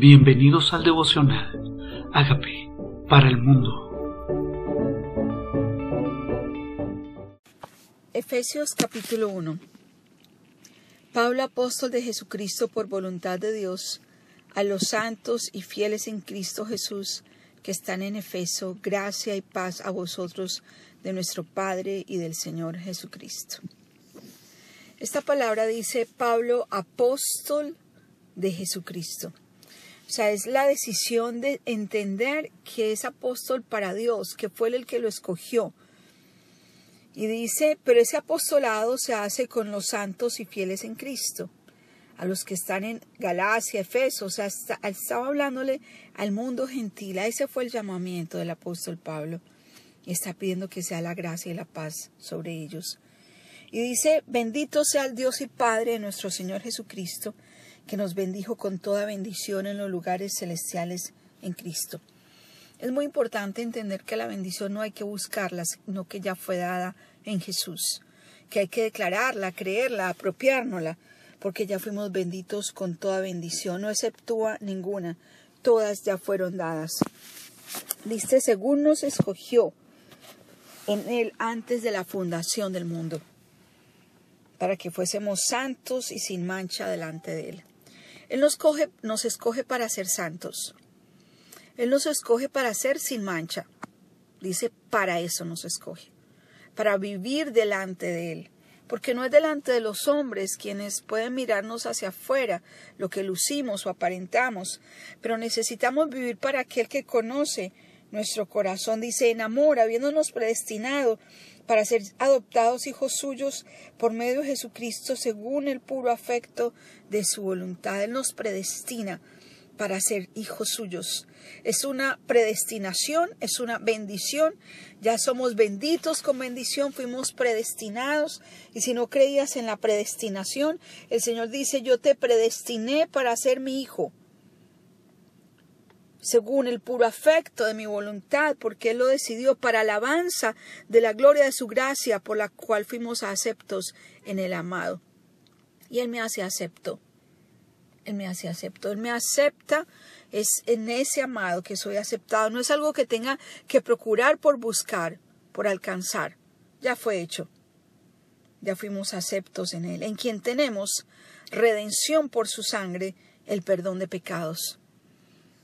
Bienvenidos al devocional. Hágame para el mundo. Efesios capítulo 1 Pablo apóstol de Jesucristo por voluntad de Dios, a los santos y fieles en Cristo Jesús que están en Efeso, gracia y paz a vosotros de nuestro Padre y del Señor Jesucristo. Esta palabra dice Pablo apóstol de Jesucristo. O sea, es la decisión de entender que es apóstol para Dios, que fue el que lo escogió. Y dice, pero ese apostolado se hace con los santos y fieles en Cristo, a los que están en Galacia, Efeso, o sea, estaba hablándole al mundo gentil, ese fue el llamamiento del apóstol Pablo, y está pidiendo que sea la gracia y la paz sobre ellos. Y dice, bendito sea el Dios y Padre de nuestro Señor Jesucristo, que nos bendijo con toda bendición en los lugares celestiales en Cristo. Es muy importante entender que la bendición no hay que buscarla, sino que ya fue dada en Jesús, que hay que declararla, creerla, apropiárnosla, porque ya fuimos benditos con toda bendición, no exceptúa ninguna, todas ya fueron dadas. Dice, según nos escogió en Él antes de la fundación del mundo, para que fuésemos santos y sin mancha delante de Él. Él nos, nos escoge para ser santos. Él nos escoge para ser sin mancha. Dice, para eso nos escoge. Para vivir delante de Él. Porque no es delante de los hombres quienes pueden mirarnos hacia afuera, lo que lucimos o aparentamos, pero necesitamos vivir para aquel que conoce nuestro corazón. Dice, en amor, habiéndonos predestinado para ser adoptados hijos suyos por medio de Jesucristo según el puro afecto de su voluntad. Él nos predestina para ser hijos suyos. Es una predestinación, es una bendición. Ya somos benditos con bendición, fuimos predestinados. Y si no creías en la predestinación, el Señor dice, yo te predestiné para ser mi hijo según el puro afecto de mi voluntad, porque Él lo decidió para alabanza de la gloria de su gracia, por la cual fuimos aceptos en el amado. Y Él me hace acepto. Él me hace acepto. Él me acepta. Es en ese amado que soy aceptado. No es algo que tenga que procurar por buscar, por alcanzar. Ya fue hecho. Ya fuimos aceptos en Él, en quien tenemos redención por su sangre, el perdón de pecados.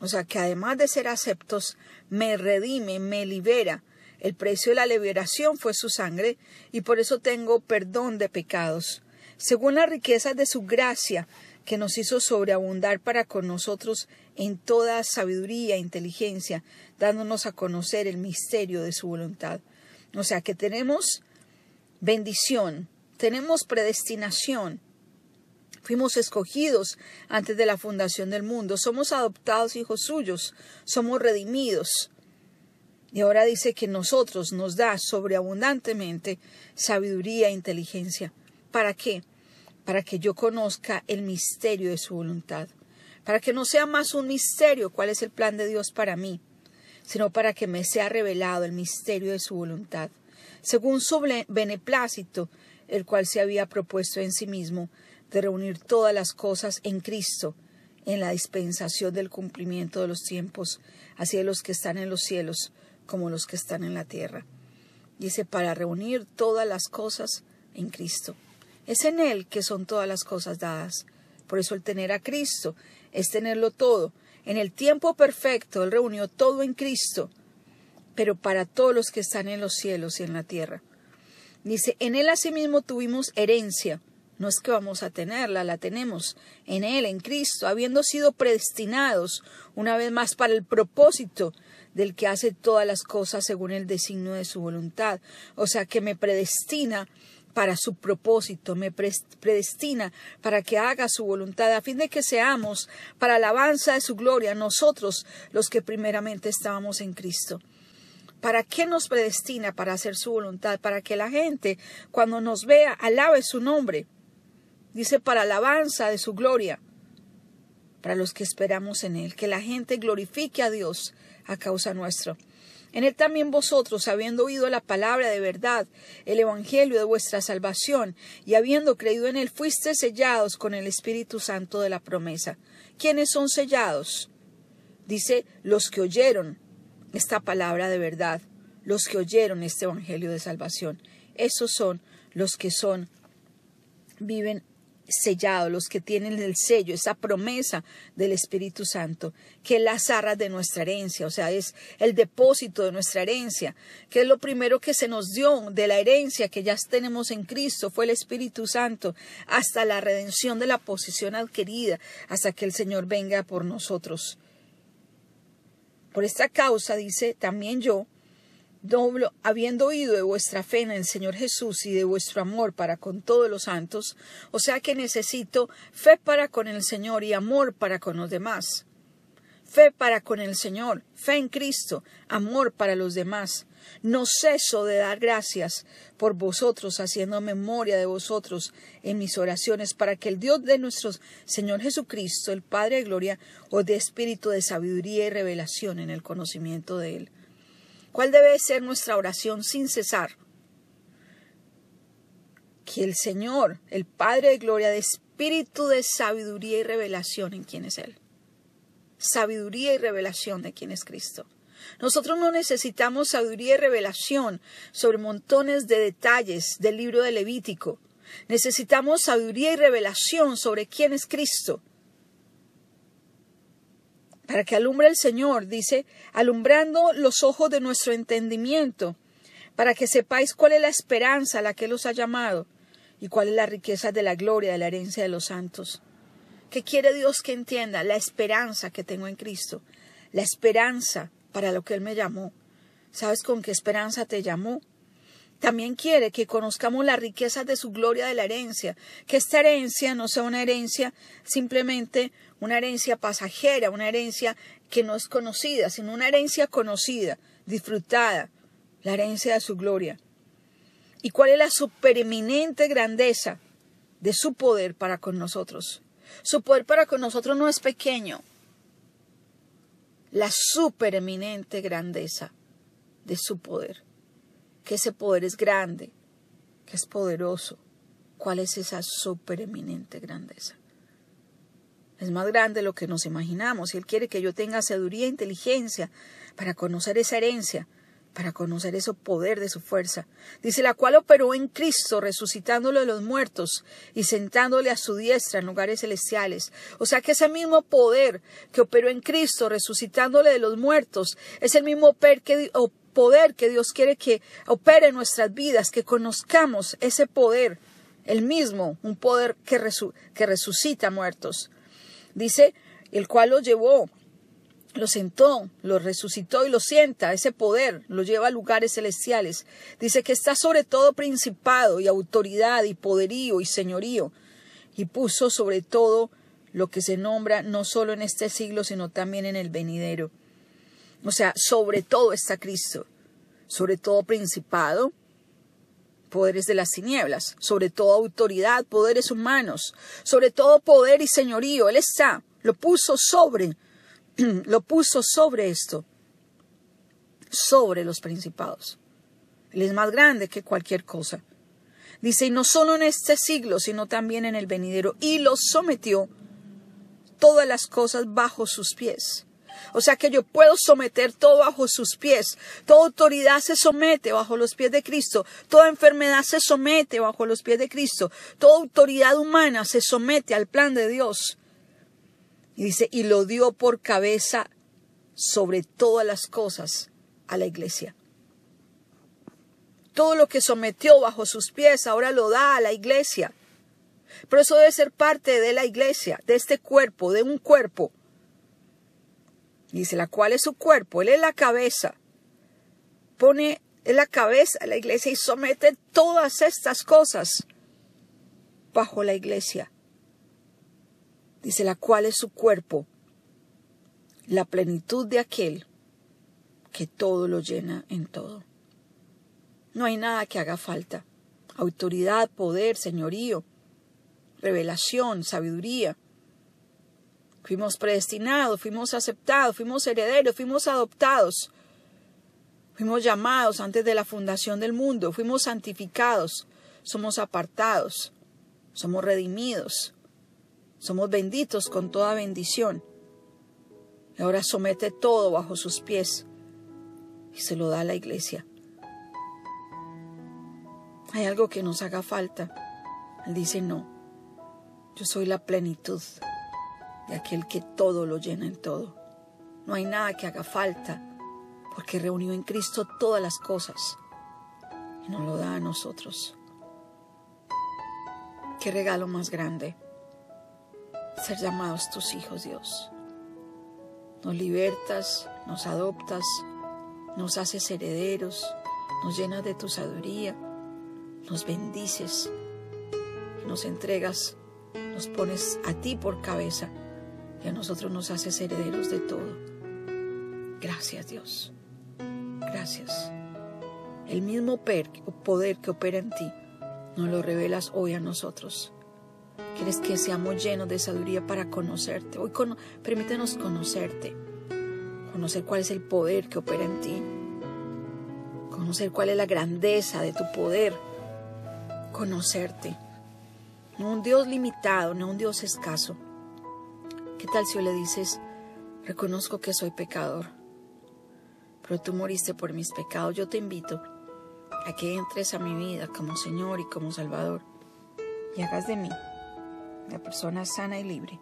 O sea que además de ser aceptos, me redime, me libera. El precio de la liberación fue su sangre y por eso tengo perdón de pecados. Según las riquezas de su gracia, que nos hizo sobreabundar para con nosotros en toda sabiduría e inteligencia, dándonos a conocer el misterio de su voluntad. O sea que tenemos bendición, tenemos predestinación, Fuimos escogidos antes de la fundación del mundo, somos adoptados hijos suyos, somos redimidos. Y ahora dice que nosotros nos da sobreabundantemente sabiduría e inteligencia. ¿Para qué? Para que yo conozca el misterio de su voluntad. Para que no sea más un misterio cuál es el plan de Dios para mí, sino para que me sea revelado el misterio de su voluntad, según su beneplácito, el cual se había propuesto en sí mismo de reunir todas las cosas en Cristo, en la dispensación del cumplimiento de los tiempos, así de los que están en los cielos como los que están en la tierra. Dice, para reunir todas las cosas en Cristo. Es en Él que son todas las cosas dadas. Por eso el tener a Cristo es tenerlo todo. En el tiempo perfecto Él reunió todo en Cristo, pero para todos los que están en los cielos y en la tierra. Dice, en Él asimismo tuvimos herencia, no es que vamos a tenerla, la tenemos en Él, en Cristo, habiendo sido predestinados una vez más para el propósito del que hace todas las cosas según el designio de su voluntad. O sea, que me predestina para su propósito, me predestina para que haga su voluntad, a fin de que seamos para alabanza de su gloria nosotros los que primeramente estábamos en Cristo. ¿Para qué nos predestina? Para hacer su voluntad, para que la gente, cuando nos vea, alabe su nombre dice para alabanza de su gloria, para los que esperamos en Él, que la gente glorifique a Dios a causa nuestro. En él también vosotros, habiendo oído la palabra de verdad, el evangelio de vuestra salvación, y habiendo creído en él, fuiste sellados con el Espíritu Santo de la promesa. ¿Quiénes son sellados? Dice los que oyeron esta palabra de verdad, los que oyeron este evangelio de salvación. Esos son los que son, viven sellados, los que tienen el sello, esa promesa del Espíritu Santo, que es las arras de nuestra herencia, o sea, es el depósito de nuestra herencia, que es lo primero que se nos dio de la herencia que ya tenemos en Cristo, fue el Espíritu Santo, hasta la redención de la posición adquirida, hasta que el Señor venga por nosotros. Por esta causa, dice, también yo, habiendo oído de vuestra fe en el Señor Jesús y de vuestro amor para con todos los santos, o sea que necesito fe para con el Señor y amor para con los demás. Fe para con el Señor, fe en Cristo, amor para los demás. No ceso de dar gracias por vosotros, haciendo memoria de vosotros en mis oraciones, para que el Dios de nuestro Señor Jesucristo, el Padre de Gloria, os dé espíritu de sabiduría y revelación en el conocimiento de Él ¿Cuál debe ser nuestra oración sin cesar? Que el Señor, el Padre de Gloria, de espíritu de sabiduría y revelación en quién es Él. Sabiduría y revelación de quién es Cristo. Nosotros no necesitamos sabiduría y revelación sobre montones de detalles del libro de Levítico. Necesitamos sabiduría y revelación sobre quién es Cristo para que alumbre el Señor, dice, alumbrando los ojos de nuestro entendimiento, para que sepáis cuál es la esperanza a la que Él os ha llamado y cuál es la riqueza de la gloria de la herencia de los santos. ¿Qué quiere Dios que entienda? La esperanza que tengo en Cristo, la esperanza para lo que Él me llamó. ¿Sabes con qué esperanza te llamó? También quiere que conozcamos la riqueza de su gloria de la herencia, que esta herencia no sea una herencia simplemente una herencia pasajera, una herencia que no es conocida, sino una herencia conocida, disfrutada, la herencia de su gloria. ¿Y cuál es la supereminente grandeza de su poder para con nosotros? Su poder para con nosotros no es pequeño. La supereminente grandeza de su poder. Que ese poder es grande, que es poderoso. ¿Cuál es esa supereminente grandeza? Es más grande de lo que nos imaginamos. Él quiere que yo tenga sabiduría e inteligencia para conocer esa herencia, para conocer ese poder de su fuerza. Dice, la cual operó en Cristo, resucitándolo de los muertos y sentándole a su diestra en lugares celestiales. O sea que ese mismo poder que operó en Cristo, resucitándole de los muertos, es el mismo poder que, poder que Dios quiere que opere en nuestras vidas, que conozcamos ese poder, el mismo, un poder que, que resucita muertos. Dice, el cual lo llevó, lo sentó, lo resucitó y lo sienta, ese poder lo lleva a lugares celestiales. Dice que está sobre todo principado y autoridad y poderío y señorío, y puso sobre todo lo que se nombra no solo en este siglo, sino también en el venidero. O sea, sobre todo está Cristo, sobre todo principado, poderes de las tinieblas, sobre todo autoridad, poderes humanos, sobre todo poder y señorío. Él está, lo puso sobre, lo puso sobre esto, sobre los principados. Él es más grande que cualquier cosa. Dice, y no solo en este siglo, sino también en el venidero, y lo sometió todas las cosas bajo sus pies. O sea que yo puedo someter todo bajo sus pies. Toda autoridad se somete bajo los pies de Cristo. Toda enfermedad se somete bajo los pies de Cristo. Toda autoridad humana se somete al plan de Dios. Y dice, y lo dio por cabeza sobre todas las cosas a la iglesia. Todo lo que sometió bajo sus pies ahora lo da a la iglesia. Pero eso debe ser parte de la iglesia, de este cuerpo, de un cuerpo Dice, la cual es su cuerpo, él es la cabeza. Pone en la cabeza a la iglesia y somete todas estas cosas bajo la iglesia. Dice, la cual es su cuerpo, la plenitud de aquel que todo lo llena en todo. No hay nada que haga falta. Autoridad, poder, señorío, revelación, sabiduría, Fuimos predestinados, fuimos aceptados, fuimos herederos, fuimos adoptados. Fuimos llamados antes de la fundación del mundo, fuimos santificados, somos apartados, somos redimidos, somos benditos con toda bendición. Y ahora somete todo bajo sus pies y se lo da a la iglesia. Hay algo que nos haga falta. Él dice, no, yo soy la plenitud de aquel que todo lo llena en todo. No hay nada que haga falta, porque reunió en Cristo todas las cosas y nos lo da a nosotros. Qué regalo más grande ser llamados tus hijos, Dios. Nos libertas, nos adoptas, nos haces herederos, nos llenas de tu sabiduría, nos bendices, nos entregas, nos pones a ti por cabeza y a nosotros nos haces herederos de todo. Gracias Dios, gracias. El mismo poder que opera en ti, nos lo revelas hoy a nosotros. Quieres que seamos llenos de sabiduría para conocerte. Hoy permítenos conocerte, conocer cuál es el poder que opera en ti, conocer cuál es la grandeza de tu poder, conocerte. No un Dios limitado, no un Dios escaso. ¿Qué tal si le dices, reconozco que soy pecador, pero tú moriste por mis pecados? Yo te invito a que entres a mi vida como Señor y como Salvador y hagas de mí la persona sana y libre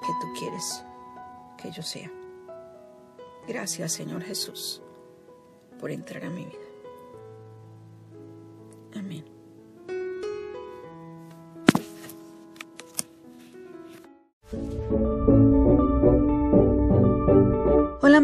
que tú quieres que yo sea. Gracias Señor Jesús por entrar a mi vida. Amén.